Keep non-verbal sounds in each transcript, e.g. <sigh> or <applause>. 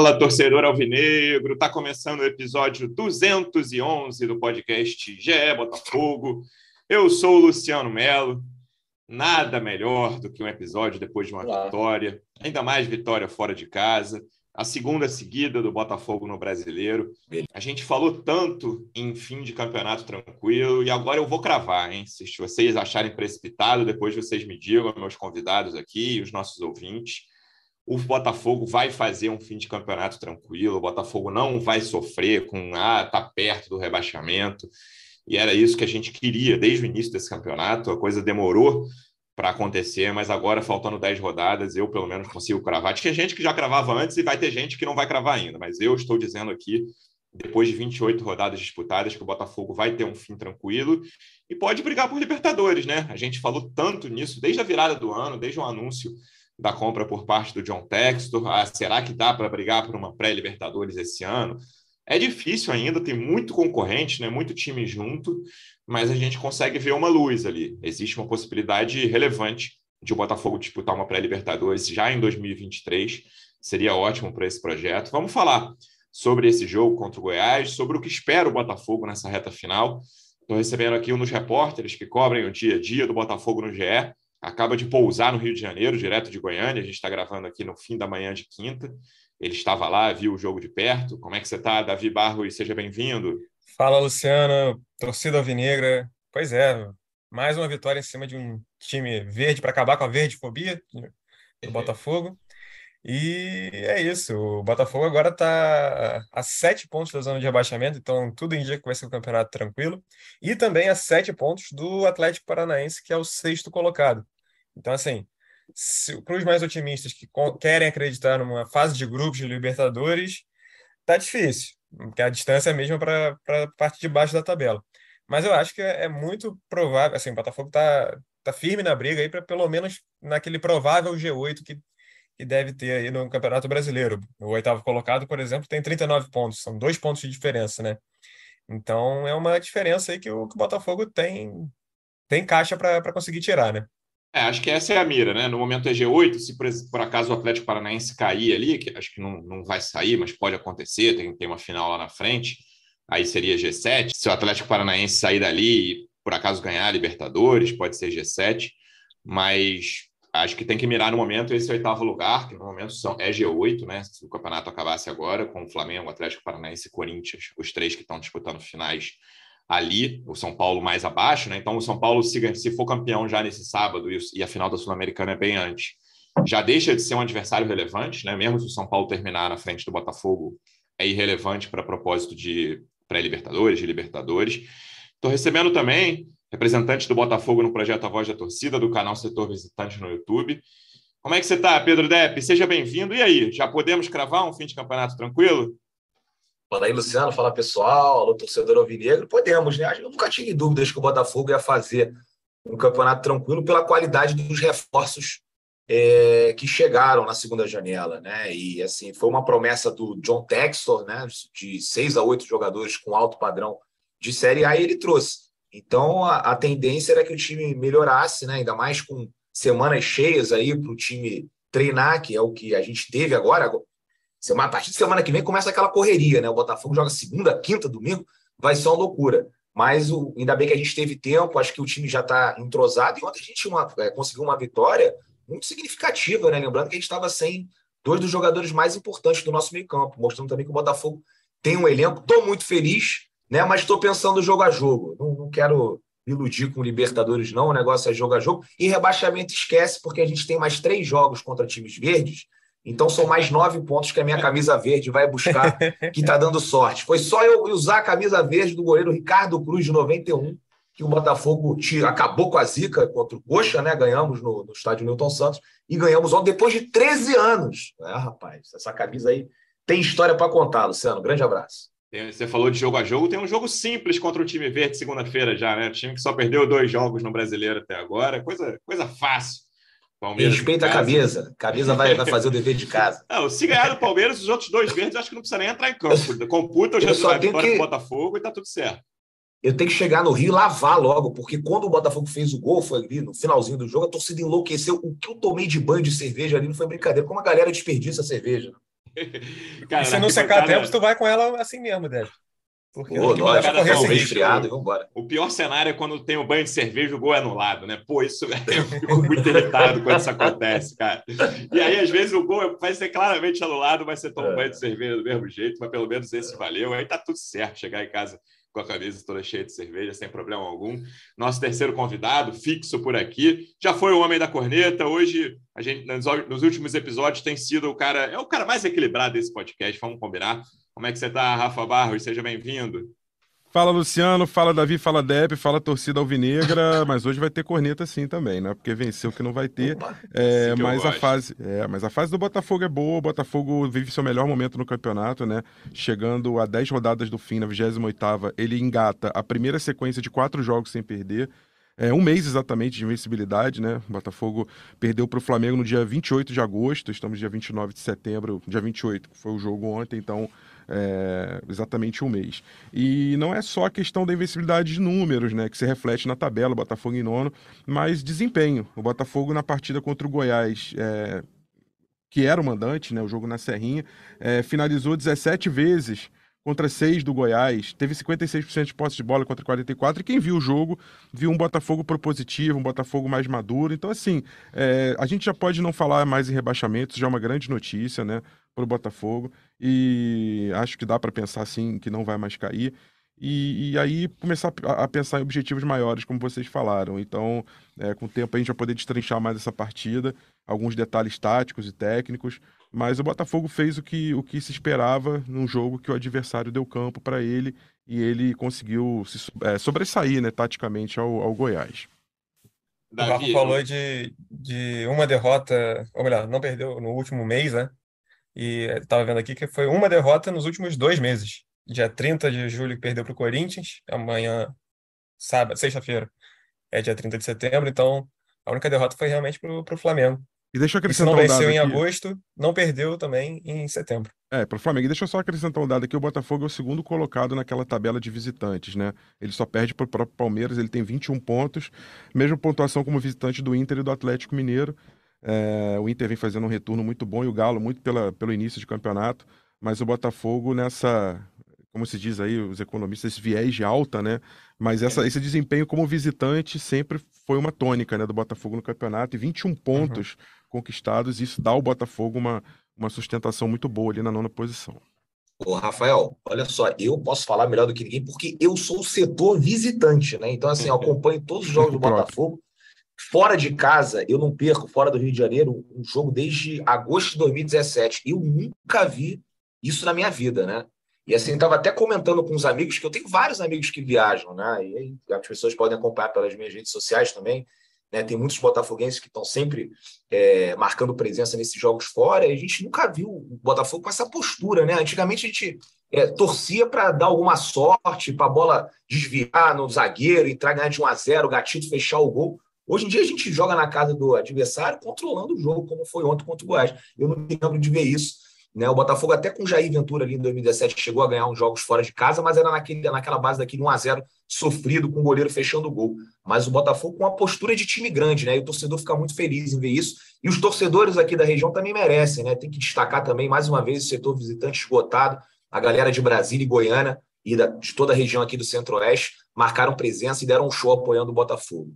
Fala, torcedor alvinegro! Tá começando o episódio 211 do podcast GE Botafogo. Eu sou o Luciano Melo. Nada melhor do que um episódio depois de uma Olá. vitória, ainda mais vitória fora de casa, a segunda seguida do Botafogo no Brasileiro. A gente falou tanto em fim de campeonato tranquilo e agora eu vou cravar, hein? Se vocês acharem precipitado, depois vocês me digam, meus convidados aqui e os nossos ouvintes o Botafogo vai fazer um fim de campeonato tranquilo, o Botafogo não vai sofrer com ah, tá perto do rebaixamento. E era isso que a gente queria desde o início desse campeonato. A coisa demorou para acontecer, mas agora, faltando 10 rodadas, eu pelo menos consigo cravar. Tinha gente que já cravava antes e vai ter gente que não vai cravar ainda, mas eu estou dizendo aqui, depois de 28 rodadas disputadas, que o Botafogo vai ter um fim tranquilo e pode brigar por Libertadores, né? A gente falou tanto nisso desde a virada do ano, desde o anúncio da compra por parte do John Textor. Ah, será que dá para brigar por uma pré-Libertadores esse ano? É difícil ainda, tem muito concorrente, né? muito time junto, mas a gente consegue ver uma luz ali. Existe uma possibilidade relevante de o Botafogo disputar uma pré-Libertadores já em 2023. Seria ótimo para esse projeto. Vamos falar sobre esse jogo contra o Goiás, sobre o que espera o Botafogo nessa reta final. Estou recebendo aqui um dos repórteres que cobrem o dia a dia do Botafogo no GE, acaba de pousar no Rio de Janeiro, direto de Goiânia. A gente está gravando aqui no fim da manhã de quinta. Ele estava lá, viu o jogo de perto. Como é que você está, Davi Barros? Seja bem-vindo. Fala, Luciano, torcida alvinegra. Pois é, mais uma vitória em cima de um time verde para acabar com a verde-fobia do Botafogo. E é isso, o Botafogo agora está a sete pontos da zona de rebaixamento, então tudo indica que vai ser um campeonato tranquilo. E também a sete pontos do Atlético Paranaense, que é o sexto colocado. Então, assim, para os mais otimistas que querem acreditar numa fase de grupos de Libertadores, tá difícil, porque a distância é mesmo para a parte de baixo da tabela. Mas eu acho que é, é muito provável, assim, o Botafogo está tá firme na briga aí para pelo menos naquele provável G8 que que deve ter aí no Campeonato Brasileiro. O oitavo colocado, por exemplo, tem 39 pontos, são dois pontos de diferença, né? Então é uma diferença aí que o, que o Botafogo tem, tem caixa para conseguir tirar, né? É, acho que essa é a mira, né? No momento é G8, se por, por, acaso o Atlético Paranaense cair ali, que acho que não, não vai sair, mas pode acontecer, tem, tem uma final lá na frente, aí seria G7. Se o Atlético Paranaense sair dali e por acaso ganhar a Libertadores, pode ser G7, mas acho que tem que mirar no momento esse oitavo lugar, que no momento são, é G8, né? Se o campeonato acabasse agora, com o Flamengo, Atlético Paranaense e Corinthians, os três que estão disputando finais ali, o São Paulo mais abaixo, né? Então, o São Paulo, se, se for campeão já nesse sábado e, a final da Sul-Americana é bem antes, já deixa de ser um adversário relevante, né? Mesmo se o São Paulo terminar na frente do Botafogo, é irrelevante para propósito de pré-Libertadores, de Libertadores. Estou recebendo também representante do Botafogo no projeto A Voz da Torcida, do canal Setor Visitante no YouTube. Como é que você está, Pedro Depp? Seja bem-vindo. E aí, já podemos cravar um fim de campeonato tranquilo? Fala aí, Luciano. Fala, pessoal. Alô, torcedor alvinegro. Podemos, né? Eu nunca tive dúvidas que o Botafogo ia fazer um campeonato tranquilo pela qualidade dos reforços é, que chegaram na segunda janela, né? E, assim, foi uma promessa do John Textor, né? De seis a oito jogadores com alto padrão de Série A e ele trouxe. Então, a, a, tendência era que o time melhorasse, né? ainda mais com semanas cheias aí para o time treinar, que é o que a gente teve agora. A partir de semana que vem começa aquela correria, né? O Botafogo joga segunda, quinta, domingo, vai ser uma loucura. Mas o, ainda bem que a gente teve tempo, acho que o time já está entrosado. E ontem a gente uma, é, conseguiu uma vitória muito significativa, né? Lembrando que a gente estava sem dois dos jogadores mais importantes do nosso meio-campo, mostrando também que o Botafogo tem um elenco. Estou muito feliz né? Mas estou pensando jogo a jogo. Não, não quero me iludir com Libertadores, não. O negócio é jogo a jogo. E rebaixamento esquece, porque a gente tem mais três jogos contra times verdes. Então são mais nove pontos que a minha camisa verde vai buscar, <laughs> que está dando sorte. Foi só eu usar a camisa verde do goleiro Ricardo Cruz, de 91, que o Botafogo acabou com a zica contra o Coxa, né? Ganhamos no, no estádio Newton Santos e ganhamos ontem depois de 13 anos. É, rapaz, essa camisa aí tem história para contar, Luciano. Grande abraço. Você falou de jogo a jogo, tem um jogo simples contra o time verde segunda-feira já, né? O time que só perdeu dois jogos no brasileiro até agora, coisa, coisa fácil. Palmeiras Respeita a camisa. Camisa vai, vai fazer o dever de casa. Não, se ganhar do Palmeiras, os outros dois verdes acho que não precisa nem entrar em campo. Computa o resultado vitória que... do Botafogo e tá tudo certo. Eu tenho que chegar no Rio e lavar logo, porque quando o Botafogo fez o gol, foi ali no finalzinho do jogo, a torcida enlouqueceu. O que eu tomei de banho de cerveja ali não foi brincadeira. Como a galera desperdiça a cerveja. Cara, <laughs> e se não secar tempo, tu vai com ela assim mesmo, Débora. Porque Pô, resfriado e vambora. O pior cenário é quando tem o banho de cerveja e o gol é anulado, né? Pô, isso <laughs> eu fico <laughs> muito irritado quando isso acontece, cara. E aí, às vezes, o gol vai ser claramente anulado, vai ser tomar um é. banho de cerveja do mesmo jeito, mas pelo menos esse valeu. Aí tá tudo certo, chegar em casa com a camisa toda cheia de cerveja, sem problema algum. Nosso terceiro convidado, fixo por aqui, já foi o homem da corneta. Hoje, a gente, nos últimos episódios, tem sido o cara, é o cara mais equilibrado desse podcast, vamos combinar. Como é que você está, Rafa Barros? Seja bem-vindo. Fala Luciano, fala Davi, fala Deb, fala torcida alvinegra, <laughs> mas hoje vai ter corneta sim também, né? Porque venceu que não vai ter. É, mas a fase, é, mas a fase do Botafogo é boa, o Botafogo vive seu melhor momento no campeonato, né? Chegando a 10 rodadas do fim, na 28ª, ele engata a primeira sequência de quatro jogos sem perder. É, um mês exatamente de invencibilidade, né? O Botafogo perdeu para o Flamengo no dia 28 de agosto, estamos dia 29 de setembro, dia 28, que foi o jogo ontem, então é, exatamente um mês. E não é só a questão da invencibilidade de números, né, que se reflete na tabela, Botafogo em nono, mas desempenho. O Botafogo na partida contra o Goiás, é, que era o mandante, né, o jogo na Serrinha, é, finalizou 17 vezes contra 6 do Goiás, teve 56% de posse de bola contra 44, e quem viu o jogo viu um Botafogo propositivo, um Botafogo mais maduro. Então, assim, é, a gente já pode não falar mais em rebaixamento, já é uma grande notícia, né, para o Botafogo, e acho que dá para pensar, assim, que não vai mais cair. E, e, aí começar a, a, pensar em objetivos maiores, como vocês falaram. Então, é, com o tempo a gente vai poder destrinchar mais essa partida, alguns detalhes táticos e técnicos, mas o Botafogo fez o que, o que se esperava num jogo que o adversário deu campo para ele e ele conseguiu se, é, sobressair né, taticamente ao, ao Goiás. Davi, o Rafa falou de, de uma derrota, ou melhor, não perdeu no último mês, né? E estava vendo aqui que foi uma derrota nos últimos dois meses. Dia 30 de julho que perdeu para o Corinthians, amanhã, sábado, sexta-feira, é dia 30 de setembro, então a única derrota foi realmente para o Flamengo. E deixa eu acrescentar se não venceu um em agosto, não perdeu também em setembro. É, para o Flamengo. E deixa eu só acrescentar um dado aqui: o Botafogo é o segundo colocado naquela tabela de visitantes, né? Ele só perde para o próprio Palmeiras, ele tem 21 pontos, mesma pontuação como visitante do Inter e do Atlético Mineiro. É, o Inter vem fazendo um retorno muito bom e o Galo muito pela, pelo início de campeonato, mas o Botafogo nessa, como se diz aí, os economistas, esse viés de alta, né? Mas essa, esse desempenho como visitante sempre foi uma tônica né, do Botafogo no campeonato, e 21 pontos. Uhum conquistados, isso dá ao Botafogo uma, uma sustentação muito boa ali na nona posição. Ô, Rafael, olha só, eu posso falar melhor do que ninguém, porque eu sou o setor visitante, né? Então, assim, eu <laughs> acompanho todos os jogos do Botafogo. Fora de casa, eu não perco, fora do Rio de Janeiro, um jogo desde agosto de 2017. Eu nunca vi isso na minha vida, né? E assim, estava até comentando com os amigos, que eu tenho vários amigos que viajam, né? E as pessoas podem acompanhar pelas minhas redes sociais também. Né? Tem muitos botafoguenses que estão sempre é, marcando presença nesses jogos fora, e a gente nunca viu o Botafogo com essa postura. Né? Antigamente a gente é, torcia para dar alguma sorte, para a bola desviar no zagueiro, entrar ganhar de 1 a 0 o gatito fechar o gol. Hoje em dia a gente joga na casa do adversário controlando o jogo, como foi ontem contra o Goiás. Eu não me lembro de ver isso né? O Botafogo, até com Jair Ventura ali em 2017, chegou a ganhar uns jogos fora de casa, mas era naquele, naquela base daquele 1x0 sofrido, com o goleiro fechando o gol. Mas o Botafogo com uma postura de time grande, né? E o torcedor fica muito feliz em ver isso. E os torcedores aqui da região também merecem, né? Tem que destacar também, mais uma vez, o setor visitante esgotado, a galera de Brasília e Goiânia e da, de toda a região aqui do Centro-Oeste marcaram presença e deram um show apoiando o Botafogo.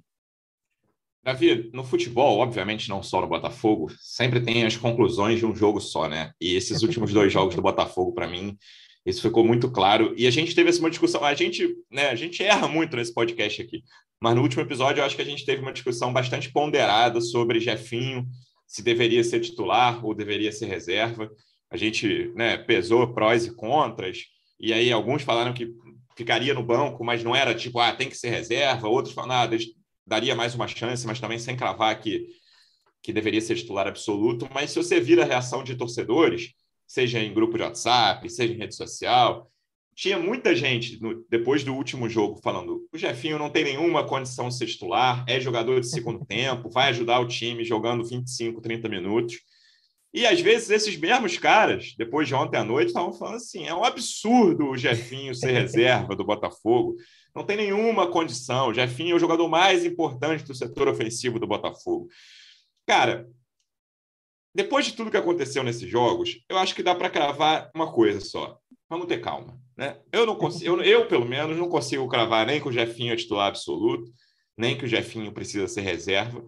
Davi, no futebol, obviamente não só no Botafogo, sempre tem as conclusões de um jogo só, né? E esses <laughs> últimos dois jogos do Botafogo, para mim, isso ficou muito claro. E a gente teve essa discussão, a gente, né, a gente erra muito nesse podcast aqui, mas no último episódio eu acho que a gente teve uma discussão bastante ponderada sobre Jefinho, se deveria ser titular ou deveria ser reserva. A gente né, pesou prós e contras, e aí alguns falaram que ficaria no banco, mas não era tipo, ah, tem que ser reserva, outros falaram, ah, daria mais uma chance, mas também sem cravar que, que deveria ser titular absoluto. Mas se você vira a reação de torcedores, seja em grupo de WhatsApp, seja em rede social, tinha muita gente no, depois do último jogo falando: o Jefinho não tem nenhuma condição de ser titular, é jogador de segundo <laughs> tempo, vai ajudar o time jogando 25, 30 minutos. E às vezes esses mesmos caras, depois de ontem à noite, estavam falando assim: é um absurdo o Jefinho ser <laughs> reserva do Botafogo não tem nenhuma condição. O Jefinho é o jogador mais importante do setor ofensivo do Botafogo. Cara, depois de tudo que aconteceu nesses jogos, eu acho que dá para cravar uma coisa só. Vamos ter calma. Né? Eu, não consigo, eu, eu, pelo menos, não consigo cravar nem que o Jefinho é titular absoluto, nem que o Jefinho precisa ser reserva.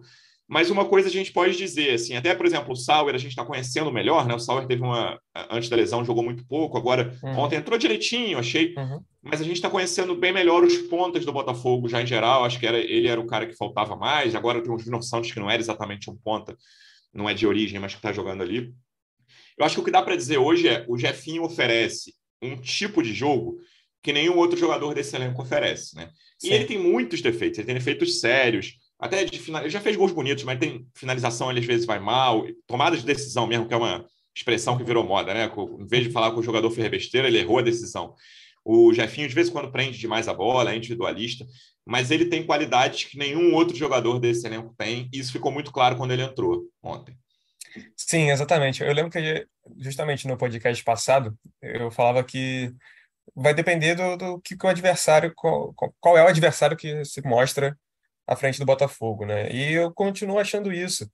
Mas uma coisa a gente pode dizer, assim, até, por exemplo, o Sauer a gente está conhecendo melhor, né? O Sauer teve uma. Antes da lesão, jogou muito pouco, agora uhum. ontem entrou direitinho, achei. Uhum. Mas a gente está conhecendo bem melhor os pontas do Botafogo já em geral. Acho que era, ele era o cara que faltava mais. Agora tem o Júnior Santos, que não era exatamente um ponta, não é de origem, mas que está jogando ali. Eu acho que o que dá para dizer hoje é o Jefinho oferece um tipo de jogo que nenhum outro jogador desse elenco oferece, né? Sim. E ele tem muitos defeitos, ele tem defeitos sérios, até de final, ele já fez gols bonitos, mas tem finalização, ele às vezes vai mal, tomada de decisão mesmo, que é uma expressão que virou moda, né? Em vez de falar que o jogador fez besteira, ele errou a decisão. O Jefinho, de vez em quando, prende demais a bola, é individualista, mas ele tem qualidades que nenhum outro jogador desse elenco tem, e isso ficou muito claro quando ele entrou ontem. Sim, exatamente. Eu lembro que justamente no podcast passado eu falava que vai depender do, do que, o adversário, qual, qual, é o adversário que se mostra à frente do Botafogo, né? E eu continuo achando isso,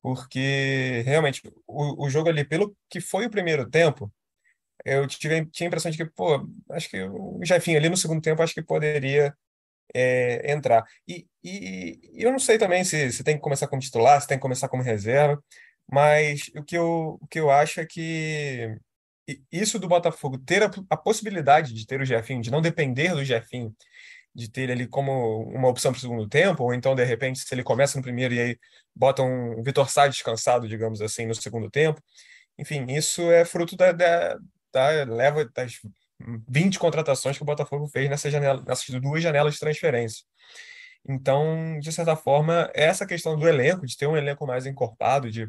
porque realmente o, o jogo ali, pelo que foi o primeiro tempo, eu tive, tinha a impressão de que, pô, acho que o Jefinho ali no segundo tempo acho que poderia é, entrar. E, e, eu não sei também se, se tem que começar como titular, se tem que começar como reserva. Mas o que eu, o que eu acho é que isso do Botafogo ter a, a possibilidade de ter o Jefinho, de não depender do Jefinho, de ter ele como uma opção para o segundo tempo, ou então, de repente, se ele começa no primeiro e aí bota um Vitor Sá descansado, digamos assim, no segundo tempo. Enfim, isso é fruto da, da, da leva das 20 contratações que o Botafogo fez nessa janela, nessas duas janelas de transferência. Então, de certa forma, essa questão do elenco, de ter um elenco mais encorpado, de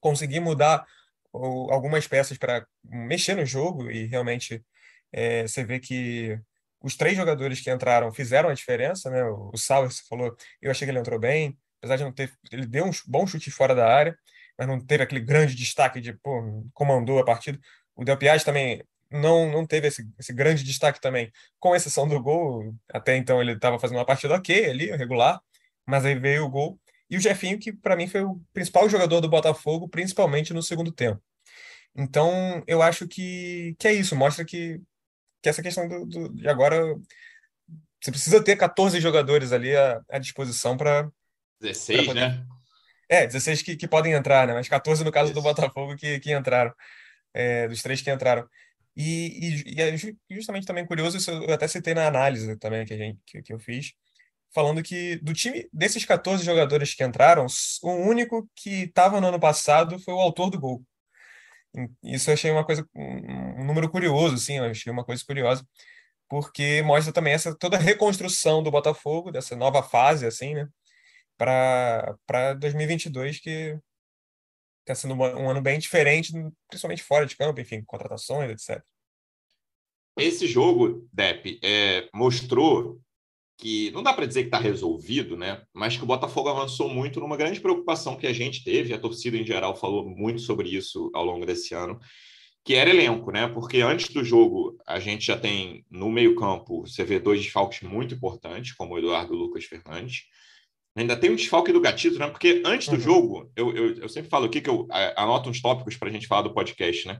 conseguir mudar algumas peças para mexer no jogo e realmente é, você vê que os três jogadores que entraram fizeram a diferença, né? O Sauer, você falou, eu achei que ele entrou bem, apesar de não ter, ele deu um bom chute fora da área, mas não teve aquele grande destaque de, pô, comandou a partida. O Del Piage também não, não teve esse, esse grande destaque também, com exceção do gol, até então ele estava fazendo uma partida ok ali, regular, mas aí veio o gol e o Jefinho, que para mim foi o principal jogador do Botafogo, principalmente no segundo tempo. Então, eu acho que, que é isso, mostra que, que essa questão do, do de agora você precisa ter 14 jogadores ali à, à disposição para 16, poder... né? É, 16 que, que podem entrar, né? Mas 14 no caso isso. do Botafogo que, que entraram, é, dos três que entraram. E, e, e, é justamente também curioso, isso eu até citei na análise também que, a gente, que, que eu fiz, falando que do time, desses 14 jogadores que entraram, o único que estava no ano passado foi o autor do gol. Isso eu achei uma coisa, um número curioso, sim, eu achei uma coisa curiosa, porque mostra também essa toda a reconstrução do Botafogo, dessa nova fase, assim, né, para 2022, que está sendo um ano bem diferente, principalmente fora de campo, enfim, contratações, etc. Esse jogo, Depp, é, mostrou que não dá para dizer que está resolvido, né? Mas que o Botafogo avançou muito numa grande preocupação que a gente teve, a torcida em geral falou muito sobre isso ao longo desse ano, que era elenco, né? Porque antes do jogo a gente já tem no meio-campo, você vê dois desfalques muito importantes, como o Eduardo Lucas Fernandes. Ainda tem um desfalque do Gatito, né? Porque antes do uhum. jogo, eu, eu, eu, sempre falo aqui que eu anoto uns tópicos para a gente falar do podcast, né?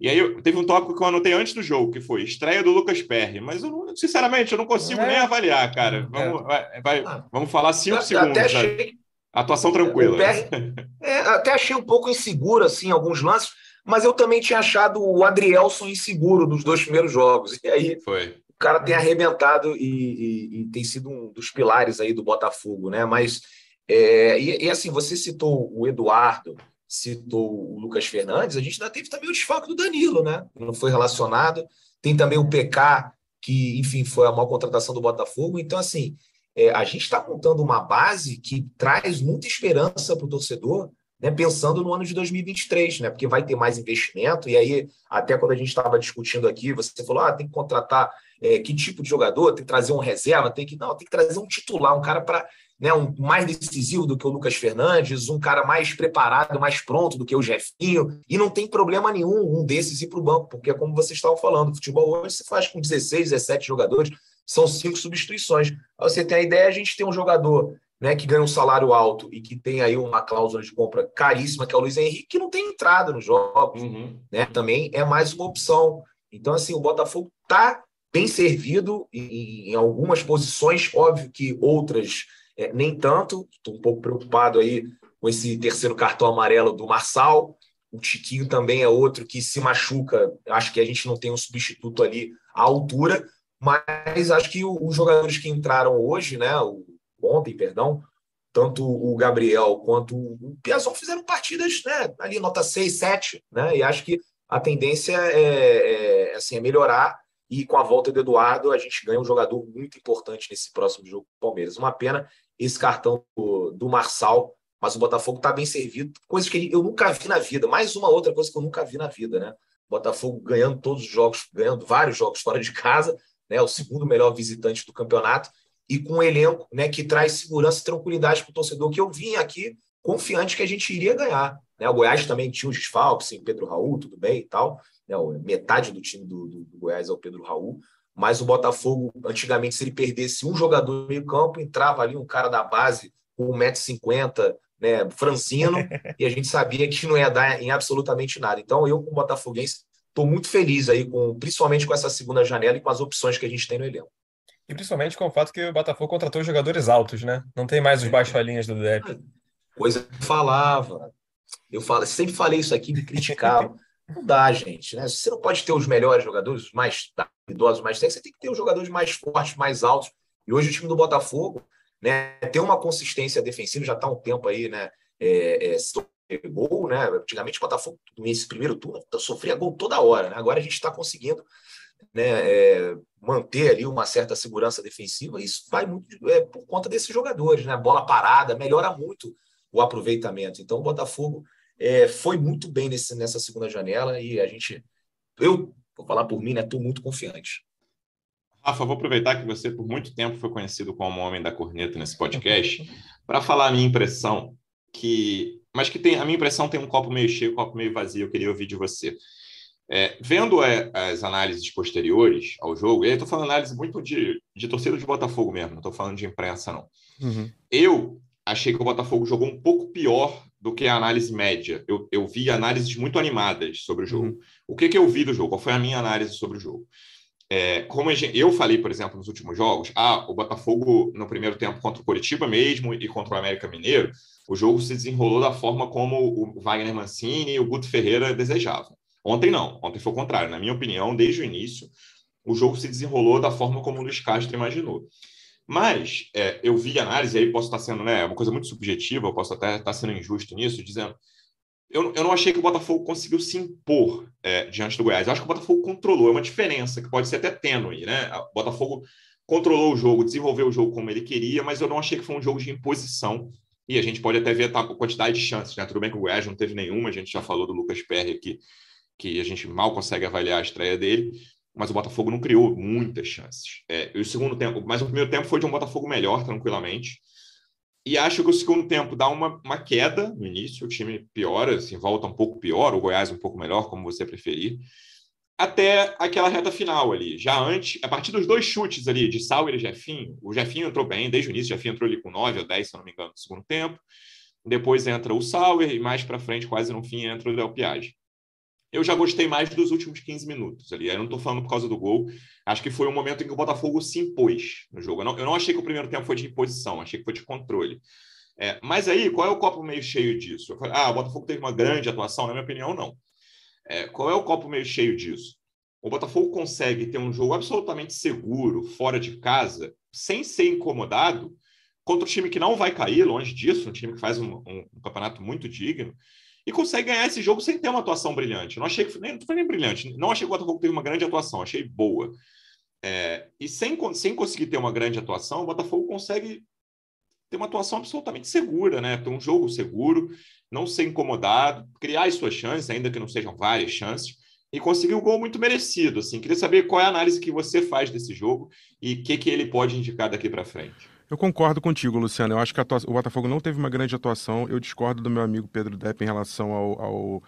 E aí eu, teve um tópico que eu anotei antes do jogo, que foi estreia do Lucas Perry. Mas eu não, sinceramente, eu não consigo é. nem avaliar, cara. Vamos, é. vai, vai, ah. vamos falar cinco eu, segundos. Até achei... Atuação tranquila. Perry, é, até achei um pouco inseguro, assim, alguns lances, mas eu também tinha achado o Adrielson inseguro nos dois primeiros jogos. E aí foi. Cara tem arrebentado e, e, e tem sido um dos pilares aí do Botafogo, né? Mas é, e, e, assim, você citou o Eduardo, citou o Lucas Fernandes, a gente ainda teve também o desfalque do Danilo, né? Não foi relacionado. Tem também o PK, que, enfim, foi a maior contratação do Botafogo. Então, assim, é, a gente está montando uma base que traz muita esperança para o torcedor, né, pensando no ano de 2023, né? Porque vai ter mais investimento, e aí, até quando a gente estava discutindo aqui, você falou: ah, tem que contratar é, que tipo de jogador, tem que trazer um reserva, tem que. Não, tem que trazer um titular, um cara para né, um mais decisivo do que o Lucas Fernandes, um cara mais preparado, mais pronto do que o Jefinho, e não tem problema nenhum um desses ir para o banco, porque é como vocês estavam falando, futebol hoje se faz com 16, 17 jogadores, são cinco substituições. Pra você tem a ideia, a gente tem um jogador né, que ganha um salário alto e que tem aí uma cláusula de compra caríssima, que é o Luiz Henrique, que não tem entrada nos jogos, uhum. né, também é mais uma opção. Então, assim, o Botafogo está bem servido em, em, algumas posições, óbvio que outras é, nem tanto. Estou um pouco preocupado aí com esse terceiro cartão amarelo do Marçal. O Tiquinho também é outro que se machuca. Acho que a gente não tem um substituto ali à altura, mas acho que os jogadores que entraram hoje, né, ontem, perdão, tanto o Gabriel quanto o Piazon fizeram partidas, né, ali nota 6, 7, né, e acho que a tendência é, é, assim, é melhorar e com a volta do Eduardo a gente ganha um jogador muito importante nesse próximo jogo do Palmeiras. Uma pena esse cartão do, do Marçal mas o Botafogo está bem servido, coisas que eu nunca vi na vida. Mais uma outra coisa que eu nunca vi na vida, né? Botafogo ganhando todos os jogos, ganhando vários jogos fora de casa, né? O segundo melhor visitante do campeonato e com um elenco, né, que traz segurança e tranquilidade para o torcedor que eu vim aqui confiante que a gente iria ganhar. Né? O Goiás também tinha os desfalques, sim, Pedro Raul, tudo bem e tal. Né? Metade do time do, do, do Goiás é o Pedro Raul, mas o Botafogo, antigamente, se ele perdesse um jogador no meio campo, entrava ali um cara da base com 1,50m, né, Francino, <laughs> e a gente sabia que não ia dar em absolutamente nada. Então, eu, como botafoguense, estou muito feliz aí, com, principalmente com essa segunda janela e com as opções que a gente tem no elenco. E principalmente com o fato que o Botafogo contratou jogadores altos, né? Não tem mais os baixolinhas do DEP. Coisa que eu falava. Eu falo, sempre falei isso aqui, me criticavam. <laughs> Não dá, gente. Né? Você não pode ter os melhores jogadores, os mais idosos, mais técnicos, você tem que ter os jogadores mais fortes, mais altos. E hoje o time do Botafogo né? Ter uma consistência defensiva já está um tempo aí, né? É, é, gol, né? Antigamente o Botafogo, nesse primeiro turno, sofria gol toda hora, né? Agora a gente está conseguindo né, é, manter ali uma certa segurança defensiva, isso vai muito é, por conta desses jogadores, né? Bola parada, melhora muito o aproveitamento. Então o Botafogo é, foi muito bem nesse, nessa segunda janela e a gente, eu vou falar por mim, né? Estou muito confiante. Rafa, vou aproveitar que você por muito tempo foi conhecido como o homem da corneta nesse podcast <laughs> para falar a minha impressão que, mas que tem a minha impressão tem um copo meio cheio, um copo meio vazio. Eu queria ouvir de você. É, vendo é, as análises posteriores ao jogo, e aí estou falando análise muito de, de torcida de Botafogo mesmo, não estou falando de imprensa, não. Uhum. Eu achei que o Botafogo jogou um pouco pior do que a análise média. Eu, eu vi análises muito animadas sobre o jogo. Uhum. O que, que eu vi do jogo? Qual foi a minha análise sobre o jogo? É, como eu falei, por exemplo, nos últimos jogos, ah, o Botafogo no primeiro tempo contra o Coritiba mesmo e contra o América Mineiro, o jogo se desenrolou da forma como o Wagner Mancini e o Guto Ferreira desejavam. Ontem não, ontem foi o contrário. Na minha opinião, desde o início, o jogo se desenrolou da forma como o Luiz Castro imaginou. Mas é, eu vi análise, aí posso estar sendo né, uma coisa muito subjetiva, eu posso até estar sendo injusto nisso, dizendo eu, eu não achei que o Botafogo conseguiu se impor é, diante do Goiás. Eu acho que o Botafogo controlou, é uma diferença que pode ser até tênue, né? O Botafogo controlou o jogo, desenvolveu o jogo como ele queria, mas eu não achei que foi um jogo de imposição. E a gente pode até ver a quantidade de chances, né? Tudo bem que o Goiás não teve nenhuma, a gente já falou do Lucas Perry aqui, que a gente mal consegue avaliar a estreia dele, mas o Botafogo não criou muitas chances. É, o segundo tempo, mas o primeiro tempo foi de um Botafogo melhor, tranquilamente. E acho que o segundo tempo dá uma, uma queda no início, o time piora, assim, volta um pouco pior, o Goiás um pouco melhor, como você preferir, até aquela reta final ali. Já antes, a partir dos dois chutes ali, de Sauer e Jefinho, o Jefinho entrou bem, desde o início, o Jefinho entrou ali com 9 ou 10, se não me engano, no segundo tempo. Depois entra o Sauer e mais para frente, quase no fim, entra o Del Piage eu já gostei mais dos últimos 15 minutos ali. Eu não estou falando por causa do gol. Acho que foi um momento em que o Botafogo se impôs no jogo. Eu não, eu não achei que o primeiro tempo foi de imposição, achei que foi de controle. É, mas aí, qual é o copo meio cheio disso? Falei, ah, o Botafogo teve uma grande atuação, na minha opinião, não. É, qual é o copo meio cheio disso? O Botafogo consegue ter um jogo absolutamente seguro, fora de casa, sem ser incomodado, contra um time que não vai cair, longe disso, um time que faz um, um, um campeonato muito digno, e consegue ganhar esse jogo sem ter uma atuação brilhante. Não achei que nem, foi nem brilhante, não achei que o Botafogo teve uma grande atuação, achei boa. É, e sem, sem conseguir ter uma grande atuação, o Botafogo consegue ter uma atuação absolutamente segura, né? Ter um jogo seguro, não ser incomodado, criar as suas chances, ainda que não sejam várias chances, e conseguir um gol muito merecido. Assim, queria saber qual é a análise que você faz desse jogo e o que, que ele pode indicar daqui para frente. Eu concordo contigo, Luciano. Eu acho que o Botafogo não teve uma grande atuação. Eu discordo do meu amigo Pedro Depp em relação ao, ao,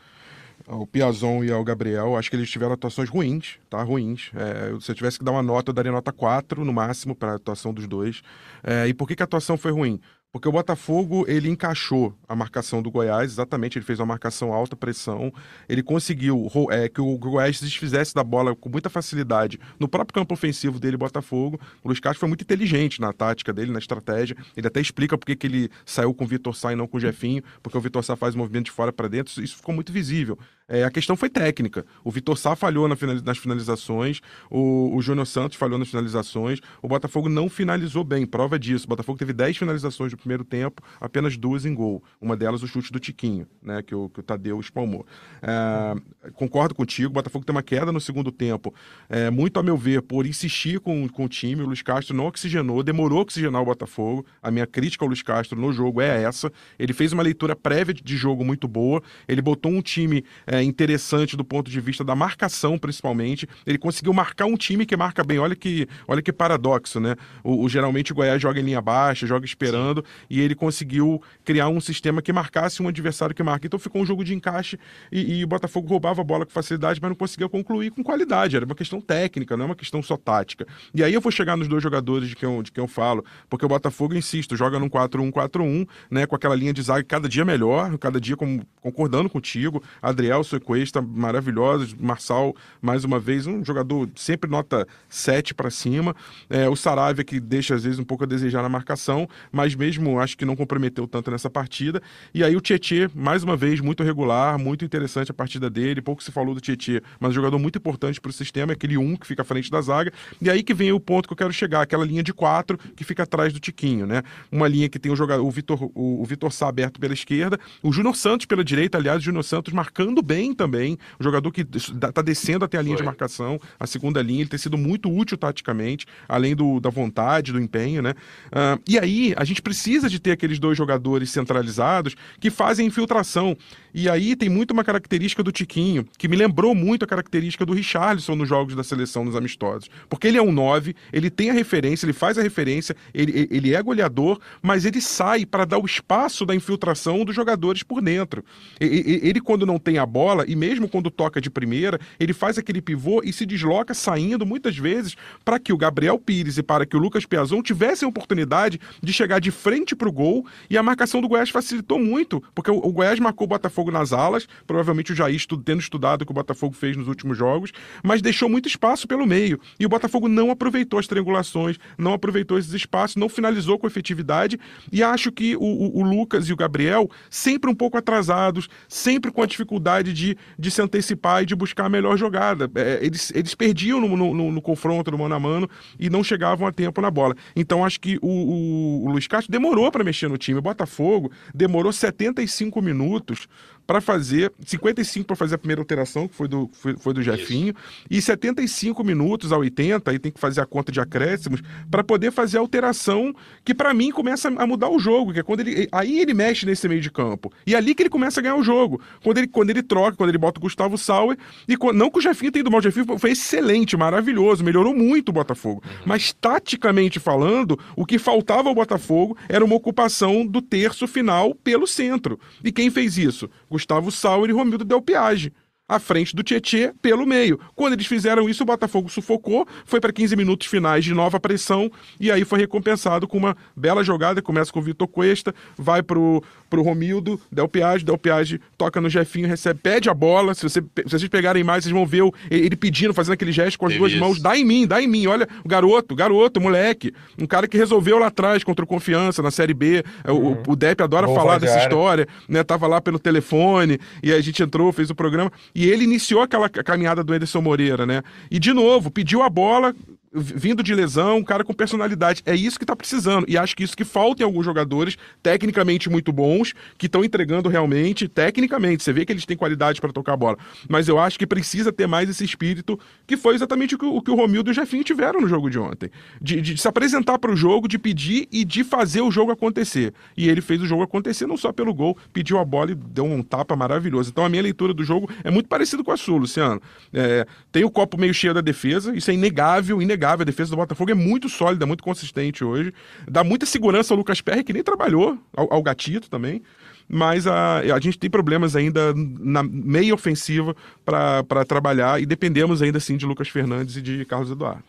ao Piazon e ao Gabriel. Acho que eles tiveram atuações ruins, tá? Ruins. É, se eu tivesse que dar uma nota, eu daria nota 4 no máximo para a atuação dos dois. É, e por que, que a atuação foi ruim? Porque o Botafogo, ele encaixou a marcação do Goiás, exatamente, ele fez uma marcação alta pressão, ele conseguiu é, que o Goiás se desfizesse da bola com muita facilidade no próprio campo ofensivo dele, Botafogo. O Luiz Castro foi muito inteligente na tática dele, na estratégia. Ele até explica por que ele saiu com o Vitor Sá e não com o Jefinho, porque o Vitor Sá faz movimento de fora para dentro, isso ficou muito visível. É, a questão foi técnica. O Vitor Sá falhou na nas finalizações, o, o Júnior Santos falhou nas finalizações, o Botafogo não finalizou bem, prova disso. O Botafogo teve 10 finalizações no primeiro tempo, apenas duas em gol. Uma delas o chute do Tiquinho, né, que o, que o Tadeu espalmou. É, concordo contigo, o Botafogo tem uma queda no segundo tempo, é, muito a meu ver, por insistir com, com o time. O Luiz Castro não oxigenou, demorou a oxigenar o Botafogo. A minha crítica ao Luiz Castro no jogo é essa. Ele fez uma leitura prévia de jogo muito boa, ele botou um time é, interessante do ponto de vista da marcação, principalmente. Ele conseguiu marcar um time que marca bem. Olha que, olha que paradoxo, né? O, o geralmente o Goiás joga em linha baixa, joga esperando, Sim. e ele conseguiu criar um sistema que marcasse um adversário que marca. Então ficou um jogo de encaixe e, e o Botafogo roubava a bola com facilidade, mas não conseguia concluir com qualidade. Era uma questão técnica, não é uma questão só tática. E aí eu vou chegar nos dois jogadores de quem eu, de quem eu falo, porque o Botafogo, insisto, joga num 4-1-4-1, né? Com aquela linha de zaga cada dia melhor, cada dia com, concordando contigo. Adriel Sequesta maravilhosa, Marçal, mais uma vez, um jogador sempre nota 7 para cima. É, o Saravia, que deixa às vezes um pouco a desejar na marcação, mas mesmo acho que não comprometeu tanto nessa partida. E aí o Tietê, mais uma vez, muito regular, muito interessante a partida dele. Pouco se falou do Tietê, mas um jogador muito importante para o sistema, é aquele um que fica à frente da zaga. E aí que vem o ponto que eu quero chegar, aquela linha de quatro que fica atrás do Tiquinho, né? Uma linha que tem o jogador, o Vitor, o, o Vitor Sá aberto pela esquerda, o Júnior Santos pela direita, aliás, o Júnior Santos marcando bem bem também, um jogador que está descendo até a linha Foi. de marcação, a segunda linha, ele tem sido muito útil taticamente, além do, da vontade, do empenho, né? Uh, e aí, a gente precisa de ter aqueles dois jogadores centralizados que fazem infiltração. E aí tem muito uma característica do Tiquinho, que me lembrou muito a característica do Richarlison nos jogos da seleção, nos amistosos. Porque ele é um 9, ele tem a referência, ele faz a referência, ele, ele é goleador, mas ele sai para dar o espaço da infiltração dos jogadores por dentro. Ele, quando não tem a bola, bola e mesmo quando toca de primeira, ele faz aquele pivô e se desloca saindo muitas vezes para que o Gabriel Pires e para que o Lucas Piazon tivessem a oportunidade de chegar de frente para o gol e a marcação do Goiás facilitou muito, porque o, o Goiás marcou o Botafogo nas alas, provavelmente o Jair estu, tendo estudado o que o Botafogo fez nos últimos jogos, mas deixou muito espaço pelo meio e o Botafogo não aproveitou as triangulações, não aproveitou esses espaços, não finalizou com efetividade e acho que o, o, o Lucas e o Gabriel sempre um pouco atrasados, sempre com a dificuldade de, de se antecipar e de buscar a melhor jogada. É, eles, eles perdiam no, no, no, confronto, no mano a mano, e não chegavam a tempo na bola. Então acho que o, o, o Luiz Castro demorou para mexer no time. O Botafogo demorou 75 minutos para fazer 55 para fazer a primeira alteração, que foi do, foi, foi do Jefinho, e 75 minutos a 80, aí tem que fazer a conta de acréscimos, para poder fazer a alteração que para mim começa a mudar o jogo, que é quando ele aí ele mexe nesse meio de campo. E é ali que ele começa a ganhar o jogo. Quando ele, quando ele troca, quando ele bota o Gustavo Sauer, e quando, não que o Jefinho tenha ido mal, o Jefinho foi excelente, maravilhoso, melhorou muito o Botafogo. Uhum. Mas taticamente falando, o que faltava ao Botafogo era uma ocupação do terço final pelo centro. E quem fez isso? Gustavo Sauer e Romildo Del Piage à frente do Tietê pelo meio. Quando eles fizeram isso, o Botafogo sufocou, foi para 15 minutos finais de nova pressão e aí foi recompensado com uma bela jogada. Começa com o Vitor Cuesta, vai pro, pro Romildo, Del Piage, Del Piage toca no Jefinho, recebe, pede a bola. Se, você, se vocês pegarem mais, vocês vão ver ele pedindo, fazendo aquele gesto com as duas isso. mãos: dá em mim, dá em mim. Olha, o garoto, garoto, moleque. Um cara que resolveu lá atrás contra o Confiança na Série B. É, uhum. O, o Depp adora Bom falar dessa história, né? Tava lá pelo telefone e a gente entrou, fez o programa. E ele iniciou aquela caminhada do Ederson Moreira, né? E de novo, pediu a bola, vindo de lesão, um cara com personalidade. É isso que tá precisando. E acho que isso que falta em alguns jogadores, tecnicamente muito bons, que estão entregando realmente, tecnicamente. Você vê que eles têm qualidade para tocar a bola. Mas eu acho que precisa ter mais esse espírito, que foi exatamente o que o, que o Romildo e o Jefinho tiveram no jogo de ontem. De, de se apresentar para o jogo, de pedir e de fazer o jogo acontecer. E ele fez o jogo acontecer não só pelo gol, pediu a bola e deu um tapa maravilhoso. Então a minha leitura do jogo é muito parecida com a sua, Luciano. É, tem o copo meio cheio da defesa, isso é inegável, inegável inegável. A defesa do Botafogo é muito sólida, muito consistente hoje. Dá muita segurança ao Lucas Perry, que nem trabalhou, ao, ao Gatito também. Mas a, a gente tem problemas ainda na meia ofensiva para trabalhar e dependemos ainda assim de Lucas Fernandes e de Carlos Eduardo.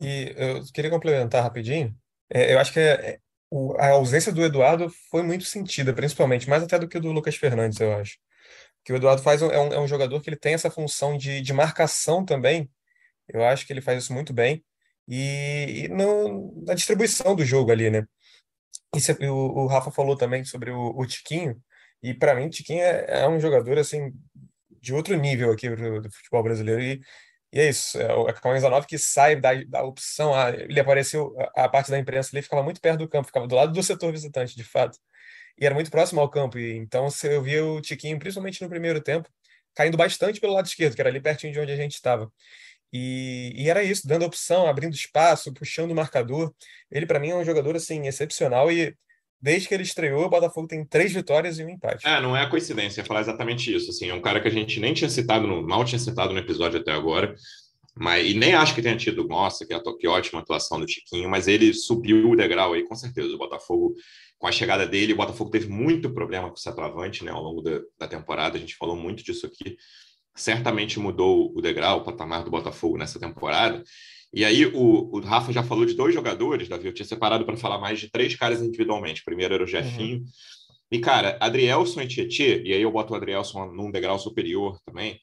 E eu queria complementar rapidinho. É, eu acho que é, o, a ausência do Eduardo foi muito sentida, principalmente, mais até do que do Lucas Fernandes, eu acho. Que o Eduardo faz um, é, um, é um jogador que ele tem essa função de, de marcação também. Eu acho que ele faz isso muito bem. E, e no, na distribuição do jogo ali, né? Isso, o, o Rafa falou também sobre o, o Tiquinho. E para mim, o Tiquinho é, é, um jogador assim de outro nível aqui do, do futebol brasileiro. E e é isso, é o Camisa 9 que sai da, da opção, ah, ele apareceu, a, a parte da imprensa ali ficava muito perto do campo, ficava do lado do setor visitante, de fato, e era muito próximo ao campo, e então eu via o Tiquinho, principalmente no primeiro tempo, caindo bastante pelo lado esquerdo, que era ali pertinho de onde a gente estava. E, e, era isso, dando opção, abrindo espaço, puxando o marcador. Ele, para mim, é um jogador assim excepcional e desde que ele estreou, o Botafogo tem três vitórias e um empate. É, não é coincidência falar exatamente isso. Assim, é um cara que a gente nem tinha citado, no, mal tinha citado no episódio até agora, mas e nem acho que tenha tido, nossa, que, que ótima atuação do Tiquinho, mas ele subiu o degrau aí, com certeza. O Botafogo, com a chegada dele, o Botafogo teve muito problema com o centroavante, né, ao longo da, da temporada. A gente falou muito disso aqui. Certamente mudou o degrau, o patamar do Botafogo nessa temporada. E aí o, o, Rafa já falou de dois jogadores, Davi, eu tinha separado para falar mais de três caras individualmente. Primeiro era o Jefinho. Uhum. E, cara, Adrielson e Tietê, e aí eu boto o Adrielson num degrau superior também,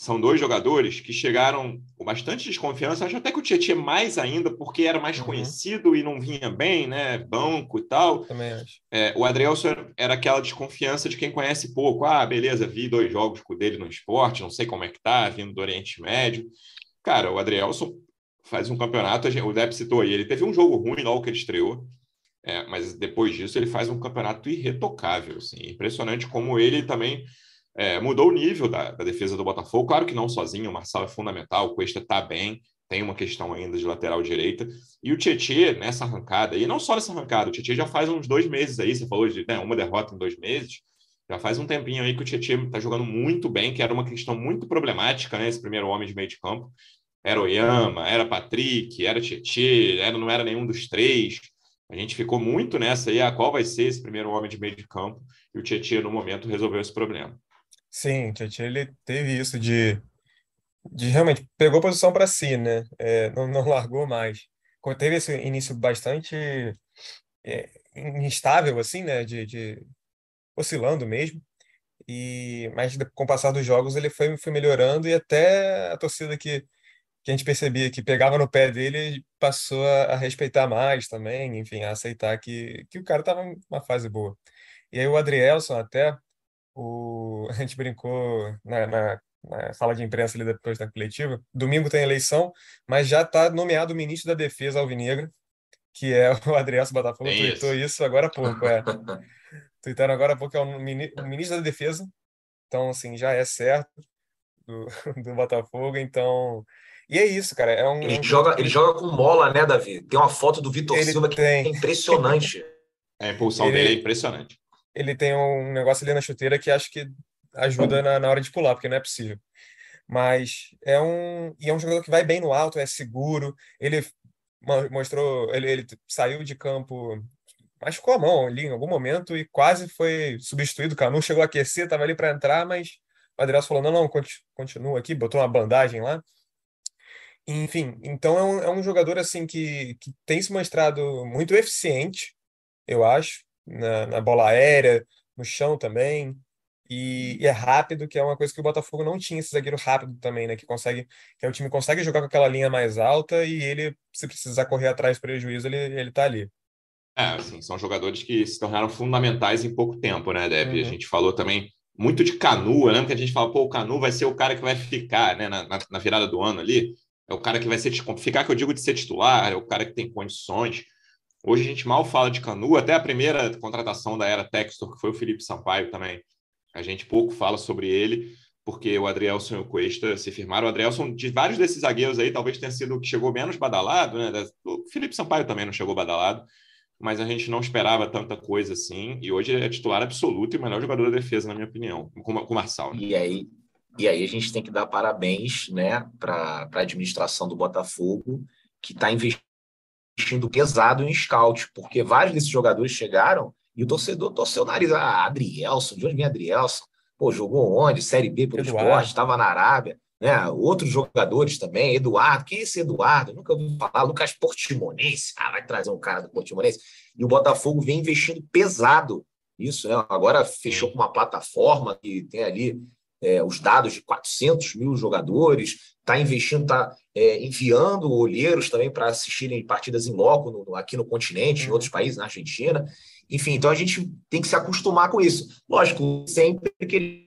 são dois jogadores que chegaram com bastante desconfiança, acho até que o Tietê mais ainda, porque era mais uhum. conhecido e não vinha bem, né? Banco e tal. Também acho. É, o Adrielson era aquela desconfiança de quem conhece pouco. Ah, beleza, vi dois jogos com dele no esporte, não sei como é que tá, vindo do Oriente Médio. Cara, o Adrielson faz um campeonato, o Depp citou aí, ele teve um jogo ruim logo que ele estreou, é, mas depois disso ele faz um campeonato irretocável, assim, impressionante como ele também é, mudou o nível da, da, defesa do Botafogo, claro que não sozinho, o Marçal é fundamental, o Cuesta está bem, tem uma questão ainda de lateral direita, e o Tietchan nessa arrancada, e não só nessa arrancada, o Tietchan já faz uns dois meses aí, você falou de né, uma derrota em dois meses, já faz um tempinho aí que o Tietchan está jogando muito bem, que era uma questão muito problemática, né, esse primeiro homem de meio de campo, era Oyama, era Patrick, era Tietê, era, não era nenhum dos três. A gente ficou muito nessa aí, ah, qual vai ser esse primeiro homem de meio de campo, e o Tietê, no momento, resolveu esse problema. Sim, Tietê, ele teve isso de, de realmente pegou posição para si, né? É, não, não <laughs> largou mais. Teve esse início bastante é, instável, assim, né? De, de oscilando mesmo. E, mas com o passar dos jogos ele foi, foi melhorando e até a torcida que que a gente percebia que pegava no pé dele, passou a, a respeitar mais também, enfim, a aceitar que, que o cara estava numa fase boa. E aí o Adrielson até, o, a gente brincou na, na, na sala de imprensa ali depois da coletiva, domingo tem eleição, mas já está nomeado o ministro da Defesa Alvinegra, que é <laughs> o Adrielson Botafogo, é tweetou isso. isso agora há pouco, é. <laughs> Tweetaram agora há pouco, é o, o ministro da Defesa, então, assim, já é certo do, <laughs> do Botafogo, então e é isso, cara. É um, ele, é joga, ele joga com mola, né, Davi? Tem uma foto do Vitor Silva que é impressionante. a impulsão ele, dele é impressionante. Ele tem um negócio ali na chuteira que acho que ajuda na, na hora de pular, porque não é possível. Mas é um. E é um jogador que vai bem no alto, é seguro. Ele mostrou. Ele, ele saiu de campo machucou a mão ali em algum momento e quase foi substituído. O Canu chegou a aquecer, estava ali para entrar, mas o Adriano falou: não, não, continua aqui, botou uma bandagem lá. Enfim, então é um, é um jogador assim que, que tem se mostrado muito eficiente, eu acho, na, na bola aérea, no chão também, e, e, é rápido, que é uma coisa que o Botafogo não tinha, esse zagueiro rápido também, né? Que consegue, que é o time consegue jogar com aquela linha mais alta e ele, se precisar correr atrás do prejuízo, ele, ele tá ali. É, assim, são jogadores que se tornaram fundamentais em pouco tempo, né, Deb? Uhum. A gente falou também muito de Canu, lembra que a gente fala, pô, o Canu vai ser o cara que vai ficar, né, na, na, na virada do ano ali é o cara que vai ser ficar que eu digo de ser titular, é o cara que tem condições. Hoje a gente mal fala de Canu, até a primeira contratação da era Textor, que foi o Felipe Sampaio também. A gente pouco fala sobre ele, porque o Adrielson e o Cuesta se firmaram. O Adrielson, de vários desses zagueiros aí, talvez tenha sido o que chegou menos badalado, né? O Felipe Sampaio também não chegou badalado, mas a gente não esperava tanta coisa assim. E hoje ele é titular absoluto e o melhor jogador da defesa, na minha opinião, com, o Marçal. Né? E aí, e aí a gente tem que dar parabéns né, para a administração do Botafogo, que está investindo pesado em scout, porque vários desses jogadores chegaram e o torcedor torceu o nariz. Ah, Adrielson, de onde vem Adrielson? Pô, jogou onde? Série B pelo Eduardo. esporte, estava na Arábia. Né? Outros jogadores também, Eduardo, quem é esse Eduardo? Eu nunca ouvi falar, Lucas Portimonense, ah, vai trazer um cara do Portimonense. E o Botafogo vem investindo pesado nisso. Né? Agora fechou com uma plataforma que tem ali é, os dados de 400 mil jogadores, está investindo, está é, enviando olheiros também para assistirem partidas em loco no, aqui no continente, em uhum. outros países, na Argentina. Enfim, então a gente tem que se acostumar com isso. Lógico, sempre que